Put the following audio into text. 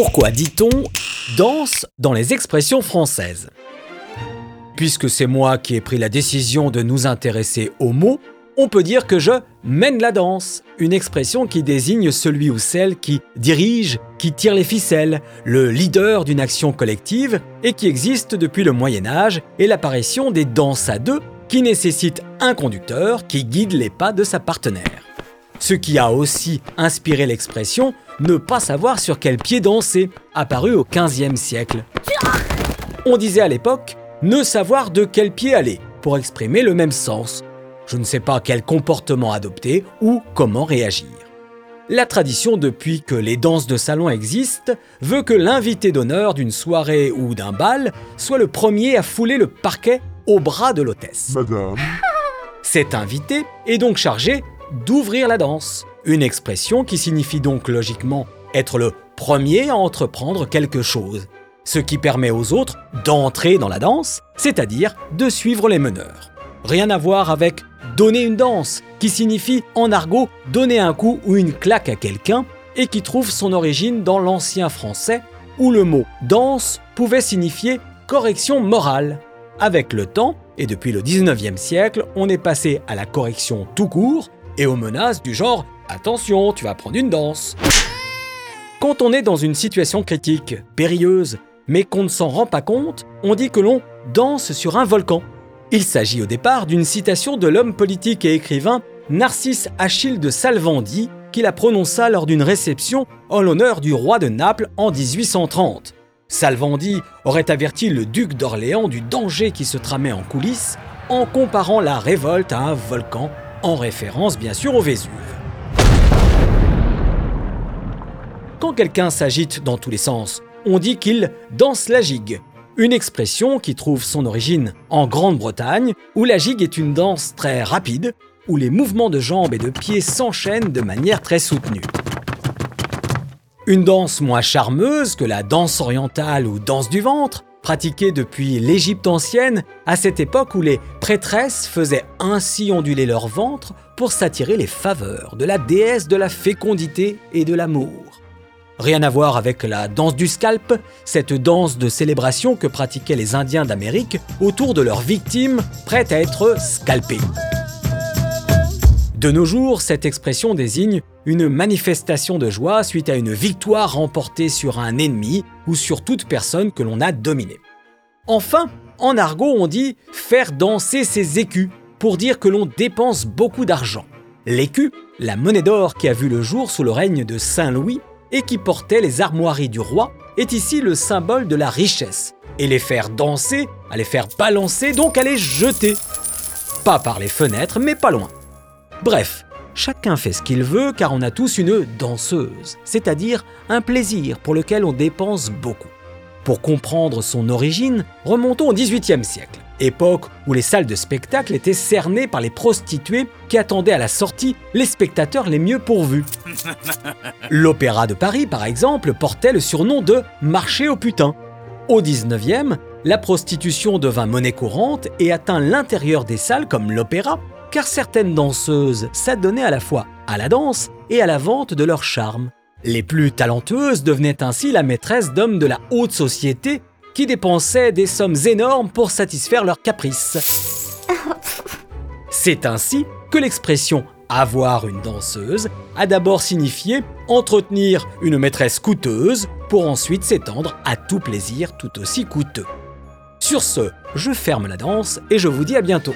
Pourquoi dit-on danse dans les expressions françaises? Puisque c'est moi qui ai pris la décision de nous intéresser aux mots, on peut dire que je mène la danse, une expression qui désigne celui ou celle qui dirige, qui tire les ficelles, le leader d'une action collective et qui existe depuis le Moyen Âge et l'apparition des danses à deux qui nécessitent un conducteur qui guide les pas de sa partenaire. Ce qui a aussi inspiré l'expression ne pas savoir sur quel pied danser, apparu au XVe siècle. On disait à l'époque ne savoir de quel pied aller pour exprimer le même sens. Je ne sais pas quel comportement adopter ou comment réagir. La tradition depuis que les danses de salon existent veut que l'invité d'honneur d'une soirée ou d'un bal soit le premier à fouler le parquet au bras de l'hôtesse. Madame. Cet invité est donc chargé d'ouvrir la danse, une expression qui signifie donc logiquement être le premier à entreprendre quelque chose, ce qui permet aux autres d'entrer dans la danse, c'est-à-dire de suivre les meneurs. Rien à voir avec donner une danse, qui signifie en argot donner un coup ou une claque à quelqu'un, et qui trouve son origine dans l'ancien français, où le mot danse pouvait signifier correction morale. Avec le temps, et depuis le 19e siècle, on est passé à la correction tout court, et aux menaces du genre Attention, tu vas prendre une danse. Quand on est dans une situation critique, périlleuse, mais qu'on ne s'en rend pas compte, on dit que l'on danse sur un volcan. Il s'agit au départ d'une citation de l'homme politique et écrivain Narcisse Achille de Salvandi, qui la prononça lors d'une réception en l'honneur du roi de Naples en 1830. Salvandi aurait averti le duc d'Orléans du danger qui se tramait en coulisses en comparant la révolte à un volcan en référence bien sûr au Vésuve. Quand quelqu'un s'agite dans tous les sens, on dit qu'il danse la gigue, une expression qui trouve son origine en Grande-Bretagne, où la gigue est une danse très rapide, où les mouvements de jambes et de pieds s'enchaînent de manière très soutenue. Une danse moins charmeuse que la danse orientale ou danse du ventre, pratiquée depuis l'Égypte ancienne, à cette époque où les prêtresses faisaient ainsi onduler leur ventre pour s'attirer les faveurs de la déesse de la fécondité et de l'amour. Rien à voir avec la danse du scalp, cette danse de célébration que pratiquaient les Indiens d'Amérique autour de leurs victimes prêtes à être scalpées. De nos jours, cette expression désigne une manifestation de joie suite à une victoire remportée sur un ennemi ou sur toute personne que l'on a dominée. Enfin, en argot, on dit faire danser ses écus pour dire que l'on dépense beaucoup d'argent. L'écu, la monnaie d'or qui a vu le jour sous le règne de Saint Louis et qui portait les armoiries du roi, est ici le symbole de la richesse. Et les faire danser, à les faire balancer, donc à les jeter. Pas par les fenêtres, mais pas loin. Bref, chacun fait ce qu'il veut car on a tous une danseuse, c'est-à-dire un plaisir pour lequel on dépense beaucoup. Pour comprendre son origine, remontons au XVIIIe siècle, époque où les salles de spectacle étaient cernées par les prostituées qui attendaient à la sortie les spectateurs les mieux pourvus. L'Opéra de Paris, par exemple, portait le surnom de marché au putain. Au XIXe, la prostitution devint monnaie courante et atteint l'intérieur des salles comme l'opéra, car certaines danseuses s'adonnaient à la fois à la danse et à la vente de leur charme. Les plus talentueuses devenaient ainsi la maîtresse d'hommes de la haute société qui dépensaient des sommes énormes pour satisfaire leurs caprices. C'est ainsi que l'expression avoir une danseuse a d'abord signifié entretenir une maîtresse coûteuse pour ensuite s'étendre à tout plaisir tout aussi coûteux. Sur ce, je ferme la danse et je vous dis à bientôt.